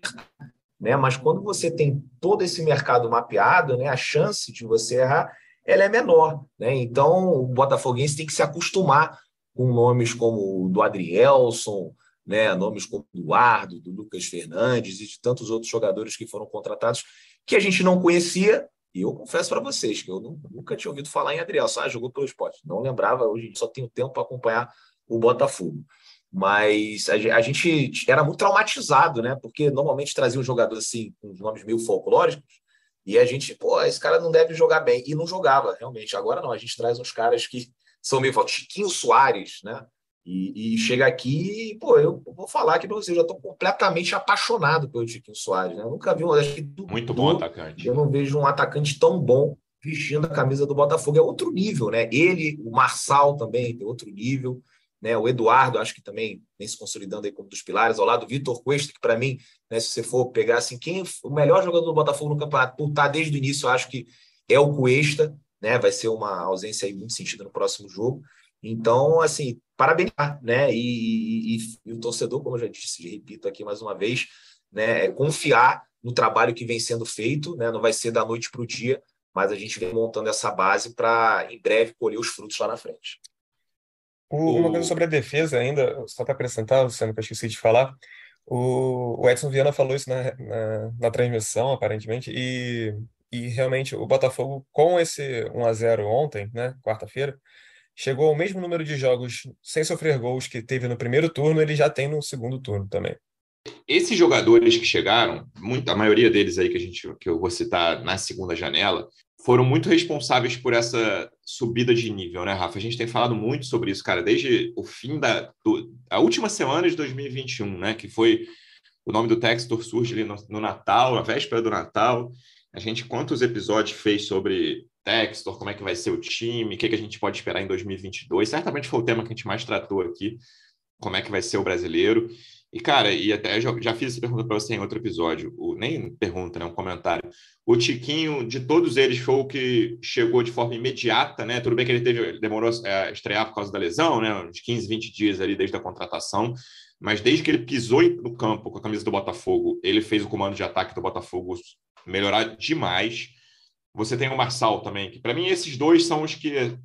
né? Mas quando você tem todo esse mercado mapeado, né, a chance de você errar ela é menor, né? Então o Botafoguense tem que se acostumar com nomes como o do Adrielson, né, nomes como Eduardo, do Lucas Fernandes e de tantos outros jogadores que foram contratados que a gente não conhecia. E eu confesso para vocês que eu nunca tinha ouvido falar em Adrielson. Ah, jogou pelo esporte. Não lembrava, hoje só tenho tempo para acompanhar o Botafogo mas a, gente era muito traumatizado, né? Porque normalmente trazia um jogador assim, com nomes meio folclóricos, e a gente, pô, esse cara não deve jogar bem. E não jogava, realmente. Agora não, a gente traz uns caras que são meio Chiquinho Soares, né? E, e, chega aqui, pô, eu vou falar aqui para você, eu já estou completamente apaixonado pelo Chiquinho Soares, né? Eu nunca vi um. Acho que Muito bom atacante. Eu não vejo um atacante tão bom vestindo a camisa do Botafogo. É outro nível, né? Ele, o Marçal também tem outro nível né? O Eduardo, acho que também vem se consolidando aí como dos pilares, ao lado do Vitor Cuesta, que para mim, né, se você for pegar assim, quem é o melhor jogador do Botafogo no campeonato, por estar desde o início, eu acho que é o Cuesta, né? Vai ser uma ausência aí muito sentido no próximo jogo. Então, assim, parabenizar, né? E, e, e, o torcedor, como eu já disse, repito aqui mais uma vez, né? É confiar no trabalho que vem sendo feito, né? Não vai ser da noite para o dia, mas a gente vem montando essa base para em breve colher os frutos lá na frente. Uma coisa sobre a defesa ainda, só para acrescentar, Luciano, que eu esqueci de falar, o, Edson Viana falou isso na, na, na transmissão, aparentemente, e, e realmente o Botafogo, com esse 1 a 0 ontem, né, quarta-feira, chegou ao mesmo número de jogos sem sofrer gols que teve no primeiro turno, ele já tem no segundo turno também. Esses jogadores que chegaram, muita, a maioria deles aí que, a gente, que eu vou citar na segunda janela, foram muito responsáveis por essa subida de nível, né, Rafa? A gente tem falado muito sobre isso, cara, desde o fim da do, a última semana de 2021, né, que foi o nome do Textor surge ali no, no Natal, na véspera do Natal. A gente quantos episódios fez sobre Textor, como é que vai ser o time, o que, que a gente pode esperar em 2022? Certamente foi o tema que a gente mais tratou aqui, como é que vai ser o brasileiro. E, cara, e até já, já fiz essa pergunta para você em outro episódio, o, nem pergunta, né? Um comentário. O Tiquinho, de todos eles, foi o que chegou de forma imediata, né? Tudo bem que ele teve, ele demorou a estrear por causa da lesão, né? Uns 15, 20 dias ali desde a contratação. Mas desde que ele pisou no campo com a camisa do Botafogo, ele fez o comando de ataque do Botafogo melhorar demais. Você tem o Marçal também, que para mim esses dois são os que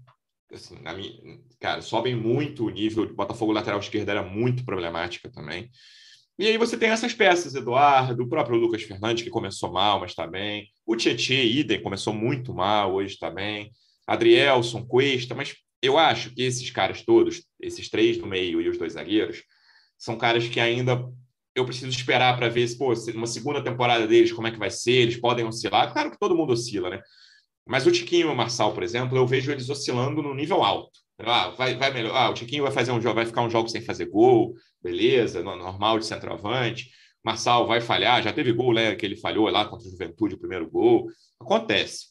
assim, minha, cara, sobem muito o nível. O Botafogo lateral esquerda era muito problemática também. E aí você tem essas peças, Eduardo, o próprio Lucas Fernandes, que começou mal, mas está bem. O Tietchan, idem, começou muito mal, hoje está bem. Adrielson, Cuesta, mas eu acho que esses caras todos, esses três no meio e os dois zagueiros, são caras que ainda eu preciso esperar para ver se, pô, uma segunda temporada deles, como é que vai ser, eles podem oscilar. Claro que todo mundo oscila, né? Mas o Tiquinho e o Marçal, por exemplo, eu vejo eles oscilando no nível alto. Ah, vai, vai melhor. Ah, o Tiquinho vai fazer um jogo, vai ficar um jogo sem fazer gol, beleza, normal de centroavante. Marçal vai falhar, já teve gol né, que ele falhou lá contra o Juventude, o primeiro gol. Acontece.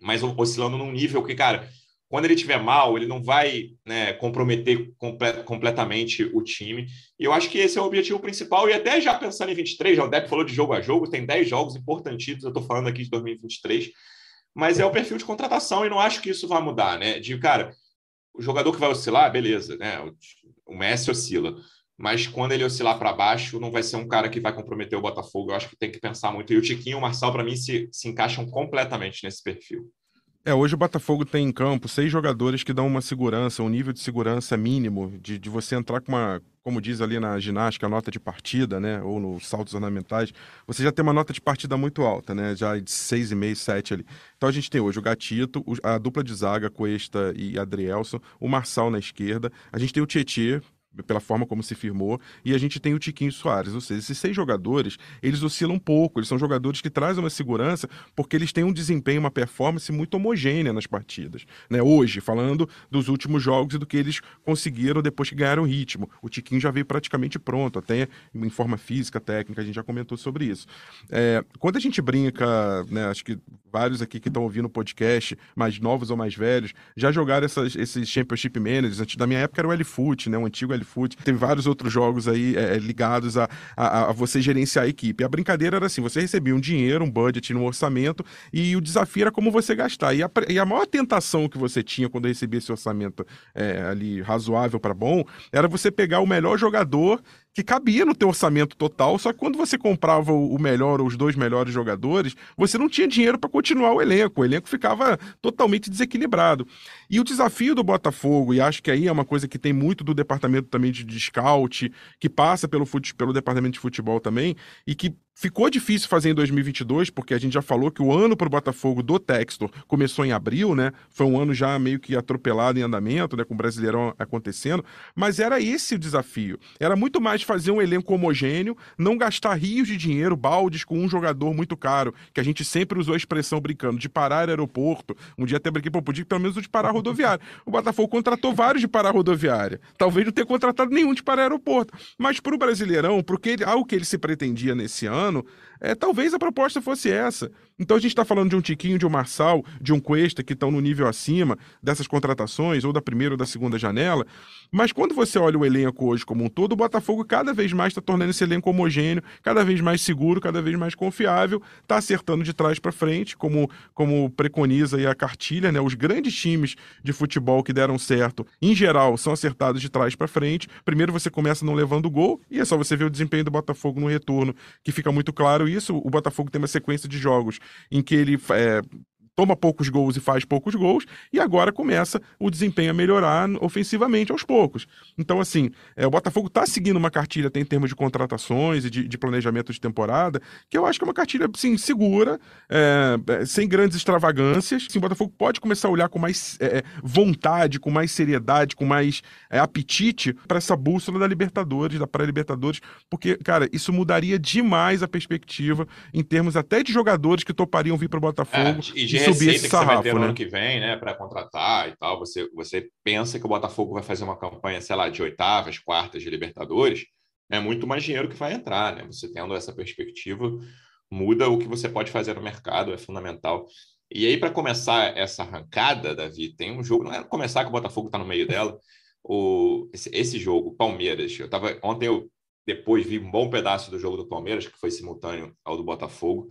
Mas oscilando num nível que, cara, quando ele tiver mal, ele não vai né, comprometer comple completamente o time. E eu acho que esse é o objetivo principal. E até já pensando em 23, já o Depp falou de jogo a jogo, tem 10 jogos importantíssimos, eu estou falando aqui de 2023 mas é o perfil de contratação e não acho que isso vai mudar, né? De cara, o jogador que vai oscilar, beleza, né? O, Messi oscila, mas quando ele oscilar para baixo, não vai ser um cara que vai comprometer o Botafogo. Eu acho que tem que pensar muito. E o Tiquinho e o Marçal, para mim, se, se encaixam completamente nesse perfil. É, hoje o Botafogo tem em campo seis jogadores que dão uma segurança, um nível de segurança mínimo, de, de você entrar com uma, como diz ali na ginástica, nota de partida, né? Ou nos saltos ornamentais, você já tem uma nota de partida muito alta, né? Já de 6,5, 7 ali. Então a gente tem hoje o Gatito, a dupla de zaga, Cuesta e Adrielson, o Marçal na esquerda, a gente tem o Tietê, pela forma como se firmou, e a gente tem o Tiquinho Soares. Ou seja, esses seis jogadores, eles oscilam um pouco, eles são jogadores que trazem uma segurança porque eles têm um desempenho, uma performance muito homogênea nas partidas. Né? Hoje, falando dos últimos jogos e do que eles conseguiram depois que ganharam ritmo. O Tiquinho já veio praticamente pronto, até em forma física, técnica, a gente já comentou sobre isso. É, quando a gente brinca, né, acho que vários aqui que estão ouvindo o podcast, mais novos ou mais velhos, já jogaram essas, esses Championship Managers. Antes da minha época era o L-Foot, né, o antigo L-Foot. Tem vários outros jogos aí é, é, ligados a, a, a, você gerenciar a equipe. A brincadeira era assim: você recebia um dinheiro, um budget no orçamento, e o desafio era como você gastar. E a, e a maior tentação que você tinha quando recebia esse orçamento é, ali razoável para bom era você pegar o melhor jogador que cabia no teu orçamento total, só que quando você comprava o melhor ou os dois melhores jogadores, você não tinha dinheiro para continuar o elenco, o elenco ficava totalmente desequilibrado. E o desafio do Botafogo, e acho que aí é uma coisa que tem muito do departamento também de, de scout, que passa pelo, fute, pelo departamento de futebol também, e que ficou difícil fazer em 2022, porque a gente já falou que o ano para o Botafogo do Textor começou em abril, né? Foi um ano já meio que atropelado em andamento, né? Com o Brasileirão acontecendo, mas era esse o desafio. Era muito mais fazer um elenco homogêneo, não gastar rios de dinheiro, baldes com um jogador muito caro, que a gente sempre usou a expressão brincando, de parar aeroporto. Um dia até brinquei, pô, podia pelo menos o de parar rodoviária. O Botafogo contratou vários de parar rodoviária. Talvez não tenha contratado nenhum de parar aeroporto. Mas para o Brasileirão, porque algo que ele se pretendia nesse ano, ano é, talvez a proposta fosse essa. Então a gente está falando de um Tiquinho, de um Marçal, de um Cuesta, que estão no nível acima dessas contratações, ou da primeira ou da segunda janela. Mas quando você olha o elenco hoje como um todo, o Botafogo cada vez mais está tornando esse elenco homogêneo, cada vez mais seguro, cada vez mais confiável, está acertando de trás para frente, como, como preconiza aí a cartilha, né? Os grandes times de futebol que deram certo, em geral, são acertados de trás para frente. Primeiro você começa não levando gol, e é só você ver o desempenho do Botafogo no retorno, que fica muito claro isso. O Botafogo tem uma sequência de jogos em que ele é, toma poucos gols e faz poucos gols, e agora começa o desempenho a melhorar ofensivamente aos poucos. Então, assim, é, o Botafogo está seguindo uma cartilha até em termos de contratações e de, de, planejamento de temporada, que eu acho que é uma cartilha, sim, segura, é, é, sem grandes extravagâncias. Sim, o Botafogo pode começar a olhar com mais é, é, vontade, com mais seriedade, com mais é, apetite para essa bússola da Libertadores, da pré-Libertadores, porque, cara, isso mudaria demais a perspectiva em termos até de jogadores que topariam vir para o Botafogo. e de subir esse sarrafo, que você vai ter né? ano que vem, né, para contratar e tal, você, você pensa que o Botafogo vai fazer uma campanha, sei lá, de oitavas, quartas de Libertadores, é muito mais dinheiro que vai entrar, né? Você tendo essa perspectiva, muda o que você pode fazer no mercado, é fundamental. E aí, para começar essa arrancada, Davi, tem um jogo, não é começar que o Botafogo está no meio dela, o, esse, esse jogo, Palmeiras, eu tava, ontem eu depois vi um bom pedaço do jogo do Palmeiras, que foi simultâneo ao do Botafogo,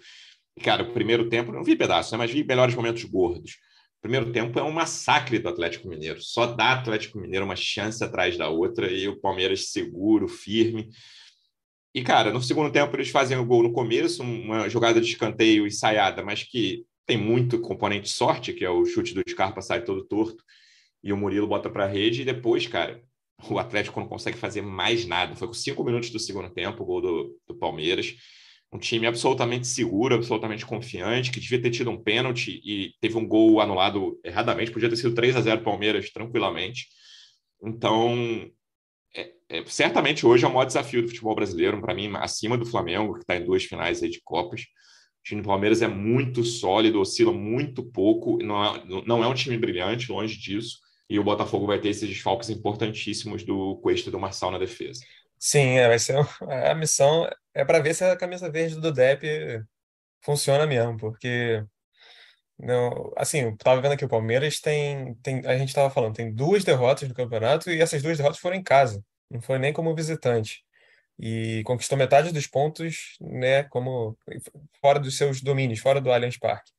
Cara, o primeiro tempo, não vi pedaços, né, mas vi melhores momentos gordos. O primeiro tempo é um massacre do Atlético Mineiro. Só dá Atlético Mineiro uma chance atrás da outra e o Palmeiras seguro, firme. E, cara, no segundo tempo eles fazem o gol no começo, uma jogada de escanteio ensaiada, mas que tem muito componente sorte, que é o chute do Scarpa sai todo torto e o Murilo bota para a rede. E depois, cara, o Atlético não consegue fazer mais nada. Foi com cinco minutos do segundo tempo o gol do, do Palmeiras um time absolutamente seguro, absolutamente confiante, que devia ter tido um pênalti e teve um gol anulado erradamente, podia ter sido 3 a 0 Palmeiras tranquilamente. Então, é, é, certamente hoje é o maior desafio do futebol brasileiro, para mim, acima do Flamengo, que está em duas finais aí de Copas. O time do Palmeiras é muito sólido, oscila muito pouco, não é, não é um time brilhante, longe disso. E o Botafogo vai ter esses desfalques importantíssimos do Cuesta e do Marçal na defesa. Sim, é, vai ser <laughs> a missão é para ver se a camisa verde do DEP funciona mesmo, porque não, assim, eu tava vendo aqui o Palmeiras tem, tem a gente tava falando, tem duas derrotas no campeonato e essas duas derrotas foram em casa, não foi nem como visitante. E conquistou metade dos pontos, né, como fora dos seus domínios, fora do Allianz Parque.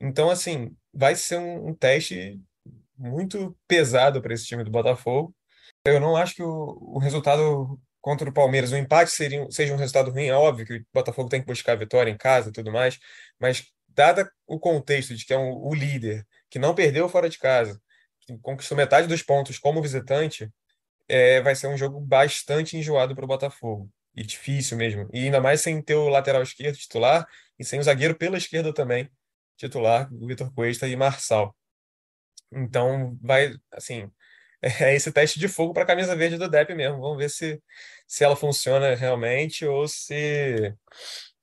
Então, assim, vai ser um, um teste muito pesado para esse time do Botafogo. Eu não acho que o, o resultado contra o Palmeiras, o empate seria, seja um resultado ruim, é óbvio que o Botafogo tem que buscar a vitória em casa e tudo mais, mas dada o contexto de que é um, o líder, que não perdeu fora de casa, que conquistou metade dos pontos como visitante, é, vai ser um jogo bastante enjoado para o Botafogo. E difícil mesmo. E ainda mais sem ter o lateral esquerdo titular e sem o zagueiro pela esquerda também titular, Vitor Cuesta e Marçal. Então, vai, assim, é esse teste de fogo para a camisa verde do DEP mesmo. Vamos ver se, se ela funciona realmente ou se,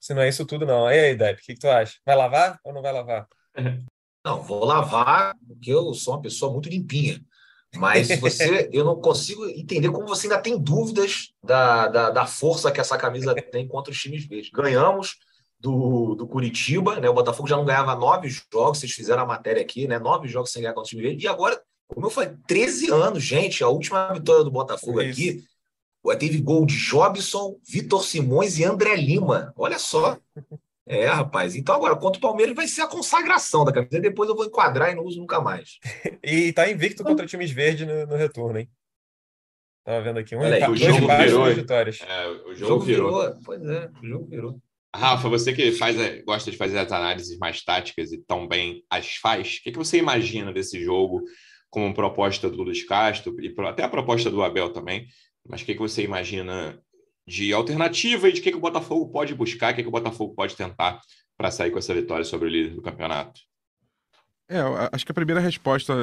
se não é isso tudo, não. E aí, DEP, o que, que tu acha? Vai lavar ou não vai lavar? <laughs> Não, vou lavar, porque eu sou uma pessoa muito limpinha. Mas você, <laughs> eu não consigo entender como você ainda tem dúvidas da, da, da força que essa camisa <laughs> tem contra os times verdes. Ganhamos do, do Curitiba, né? O Botafogo já não ganhava nove jogos, vocês fizeram a matéria aqui, né? Nove jogos sem ganhar contra o time verde. E agora, como eu falei, 13 anos, gente. A última vitória do Botafogo é aqui teve gol de Jobson, Vitor Simões e André Lima. Olha só. É, rapaz. Então agora, contra o Palmeiras vai ser a consagração da camisa. Depois eu vou enquadrar e não uso nunca mais. <laughs> e tá invicto contra times verdes no, no retorno, hein? Tava vendo aqui. Um Olha aí, o jogo virou. Vitórias. É, o jogo, o jogo virou. virou. Pois é, o jogo virou. Rafa, você que faz, gosta de fazer as análises mais táticas e tão bem as faz, o que, que você imagina desse jogo como proposta do Luiz Castro e até a proposta do Abel também? Mas o que, que você imagina de alternativa e de que, que o Botafogo pode buscar, o que, que o Botafogo pode tentar para sair com essa vitória sobre o líder do campeonato? É, acho que a primeira resposta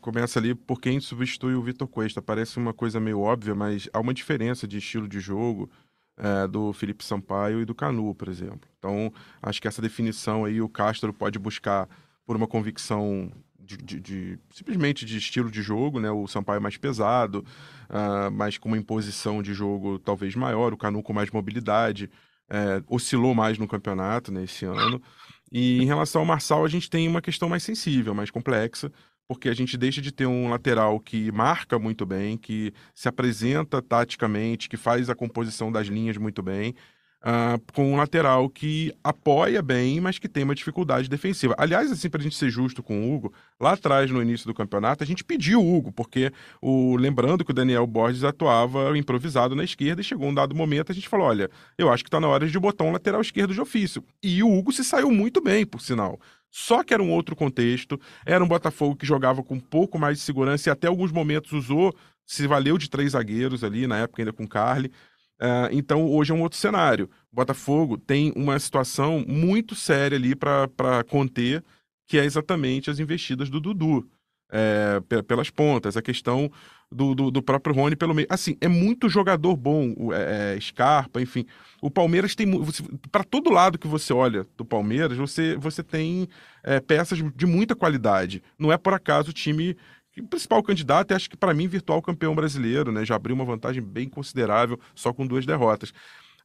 começa ali por quem substitui o Vitor Cuesta. Parece uma coisa meio óbvia, mas há uma diferença de estilo de jogo é, do Felipe Sampaio e do Canu, por exemplo. Então, acho que essa definição aí o Castro pode buscar por uma convicção de, de, de, simplesmente de estilo de jogo, né? O Sampaio mais pesado, uh, mas com uma imposição de jogo talvez maior, o Canu com mais mobilidade, é, oscilou mais no campeonato nesse né, ano. E em relação ao Marçal, a gente tem uma questão mais sensível, mais complexa, porque a gente deixa de ter um lateral que marca muito bem, que se apresenta taticamente, que faz a composição das linhas muito bem, uh, com um lateral que apoia bem, mas que tem uma dificuldade defensiva. Aliás, assim, para a gente ser justo com o Hugo, lá atrás, no início do campeonato, a gente pediu o Hugo, porque o, lembrando que o Daniel Borges atuava improvisado na esquerda e chegou um dado momento, a gente falou: olha, eu acho que está na hora de botar um lateral esquerdo de ofício. E o Hugo se saiu muito bem, por sinal. Só que era um outro contexto, era um Botafogo que jogava com um pouco mais de segurança e até alguns momentos usou, se valeu de três zagueiros ali, na época ainda com Carly. Uh, então, hoje é um outro cenário. O Botafogo tem uma situação muito séria ali para conter, que é exatamente as investidas do Dudu. É, pelas pontas, a questão do, do, do, próprio Rony pelo meio. Assim, é muito jogador bom, é, é, Scarpa, enfim. O Palmeiras tem. Para todo lado que você olha do Palmeiras, você, você tem é, peças de muita qualidade. Não é por acaso o time o principal candidato, acho que para mim, virtual campeão brasileiro, né? Já abriu uma vantagem bem considerável, só com duas derrotas.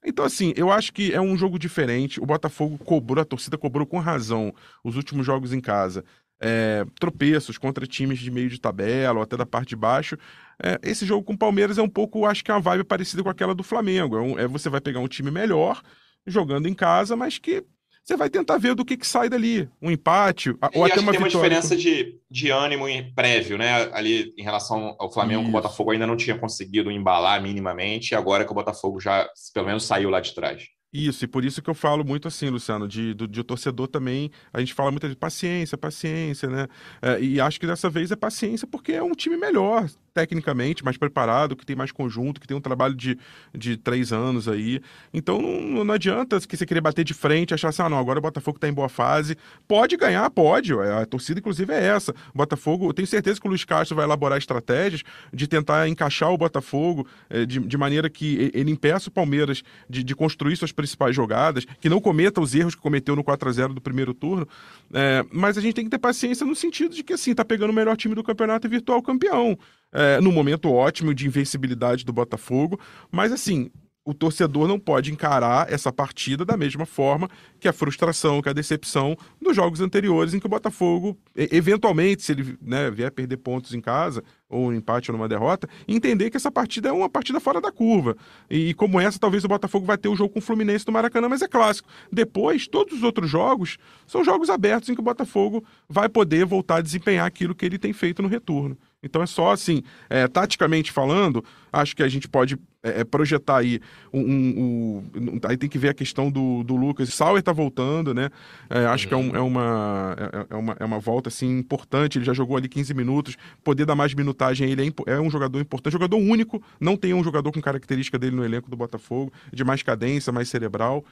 Então, assim, eu acho que é um jogo diferente. O Botafogo cobrou, a torcida cobrou com razão os últimos jogos em casa. É, tropeços contra times de meio de tabela ou até da parte de baixo. É, esse jogo com o Palmeiras é um pouco, acho que é uma vibe parecida com aquela do Flamengo. É, um, é você vai pegar um time melhor jogando em casa, mas que você vai tentar ver do que, que sai dali. Um empate, ou e até uma tem uma diferença de, de ânimo prévio, né? Ali em relação ao Flamengo, que o Botafogo ainda não tinha conseguido embalar minimamente, e agora que o Botafogo já, pelo menos, saiu lá de trás. Isso, e por isso que eu falo muito assim, Luciano, de, de, de torcedor também, a gente fala muito de paciência, paciência, né? É, e acho que dessa vez é paciência porque é um time melhor, tecnicamente, mais preparado, que tem mais conjunto, que tem um trabalho de, de três anos aí. Então não, não adianta que você querer bater de frente, achar assim, ah, não, agora o Botafogo está em boa fase. Pode ganhar, pode. A torcida, inclusive, é essa. O Botafogo, eu tenho certeza que o Luiz Castro vai elaborar estratégias de tentar encaixar o Botafogo é, de, de maneira que ele impeça o Palmeiras de, de construir suas principais jogadas, que não cometa os erros que cometeu no 4 a 0 do primeiro turno. É, mas a gente tem que ter paciência no sentido de que, assim, tá pegando o melhor time do campeonato e virtual campeão é, no momento ótimo de invencibilidade do Botafogo, mas assim, o torcedor não pode encarar essa partida da mesma forma que a frustração, que a decepção dos jogos anteriores, em que o Botafogo, eventualmente, se ele né, vier perder pontos em casa, ou um empate ou numa derrota, entender que essa partida é uma partida fora da curva. E, como essa, talvez o Botafogo vai ter o jogo com o Fluminense do Maracanã, mas é clássico. Depois, todos os outros jogos são jogos abertos em que o Botafogo vai poder voltar a desempenhar aquilo que ele tem feito no retorno. Então é só assim, é, taticamente falando, acho que a gente pode é, é projetar aí um, um, um, Aí tem que ver a questão do, do Lucas. Sauer tá voltando, né? É, acho que é, um, uhum. é, uma, é, é, uma, é uma volta assim, importante. Ele já jogou ali 15 minutos, poder dar mais minutagem ele é, é um jogador importante, jogador único. Não tem um jogador com característica dele no elenco do Botafogo, de mais cadência, mais cerebral.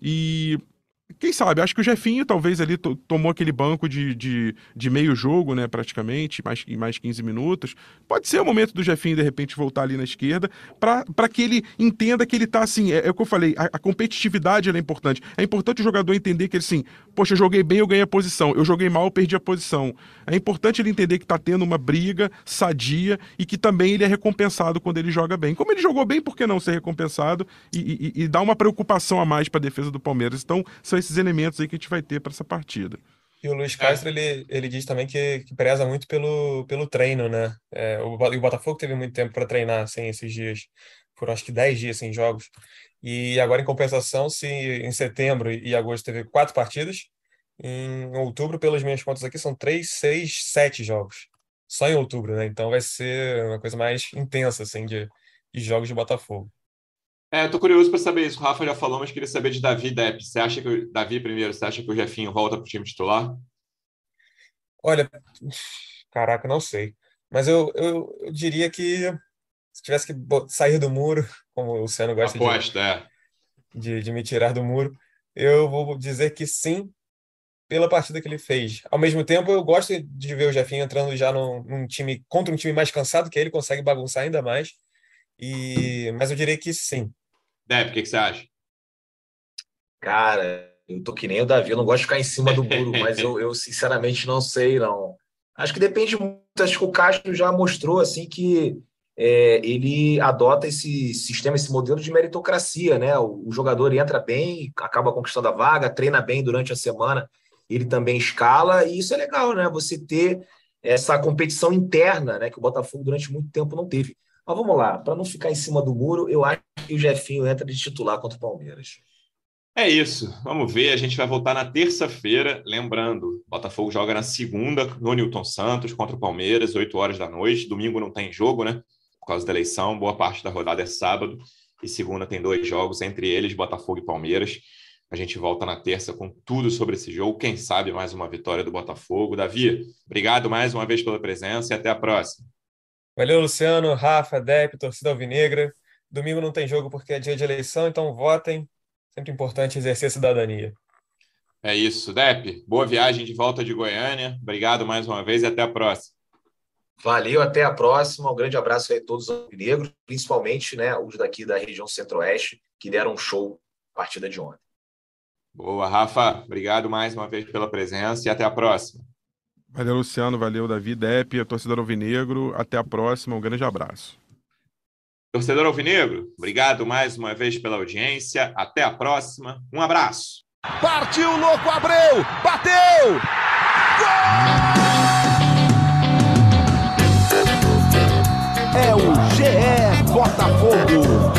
E quem sabe? Acho que o Jefinho talvez ali tomou aquele banco de, de, de, meio jogo, né? Praticamente, mais, mais 15 minutos. Pode ser o momento do Jefinho, de repente, voltar ali na esquerda, para que ele entenda que ele tá assim. É, é o que eu falei, a, a competitividade é importante. É importante o jogador entender que ele, assim, poxa, eu joguei bem, eu ganhei a posição. Eu joguei mal, eu perdi a posição. É importante ele entender que tá tendo uma briga sadia e que também ele é recompensado quando ele joga bem. Como ele jogou bem, por que não ser recompensado e, e, e dar uma preocupação a mais para a defesa do Palmeiras? Então, são esses elementos aí que a gente vai ter para essa partida. E o Luiz Castro, ele, ele diz também que, que preza muito pelo, pelo treino, né? É, o, o Botafogo teve muito tempo para treinar, assim, esses dias. Foram acho que 10 dias sem jogos. E agora, em compensação, se em setembro e agosto teve quatro partidas, em outubro, pelas minhas contas aqui, são três, seis, sete jogos. Só em outubro, né? Então vai ser uma coisa mais intensa, assim, de, de jogos de Botafogo. É, tô curioso para saber isso. O Rafa já falou, mas queria saber de Davi Depp. Você acha que o Davi primeiro, você acha que o Jefinho volta para o time titular? Olha, caraca, não sei. Mas eu, eu, eu diria que se tivesse que sair do muro, <laughs> como o Luciano gosta Aposta, de, é. de, de me tirar do muro, eu vou dizer que sim, pela partida que ele fez. Ao mesmo tempo, eu gosto de ver o Jefinho entrando já num, num time contra um time mais cansado, que ele consegue bagunçar ainda mais. E, mas eu diria que sim. Deb, o que, que você acha? Cara, eu tô que nem o Davi, eu não gosto de ficar em cima do muro, <laughs> mas eu, eu sinceramente não sei, não. Acho que depende muito. Acho que o Castro já mostrou assim que é, ele adota esse sistema, esse modelo de meritocracia, né? O, o, jogador entra bem, acaba conquistando a vaga, treina bem durante a semana, ele também escala, e isso é legal, né? Você ter essa competição interna, né? Que o Botafogo durante muito tempo não teve. Mas vamos lá, para não ficar em cima do muro, eu acho que o Jefinho entra de titular contra o Palmeiras. É isso, vamos ver. A gente vai voltar na terça-feira. Lembrando, Botafogo joga na segunda no Newton Santos contra o Palmeiras, 8 horas da noite. Domingo não tem jogo, né? Por causa da eleição. Boa parte da rodada é sábado. E segunda tem dois jogos, entre eles Botafogo e Palmeiras. A gente volta na terça com tudo sobre esse jogo. Quem sabe mais uma vitória do Botafogo. Davi, obrigado mais uma vez pela presença e até a próxima. Valeu, Luciano, Rafa, Dep, torcida alvinegra. Domingo não tem jogo porque é dia de eleição, então votem. Sempre importante exercer a cidadania. É isso, Dep. Boa viagem de volta de Goiânia. Obrigado mais uma vez e até a próxima. Valeu, até a próxima. Um grande abraço aí a todos os alvinegros, principalmente né, os daqui da região centro-oeste, que deram um show a partida de ontem. Boa, Rafa. Obrigado mais uma vez pela presença e até a próxima. Valeu, Luciano. Valeu, Davi, Depp, torcedor Alvinegro. Até a próxima. Um grande abraço. Torcedor Alvinegro, obrigado mais uma vez pela audiência. Até a próxima. Um abraço. Partiu, louco, Abreu! Bateu! Gol! É o GE Botafogo.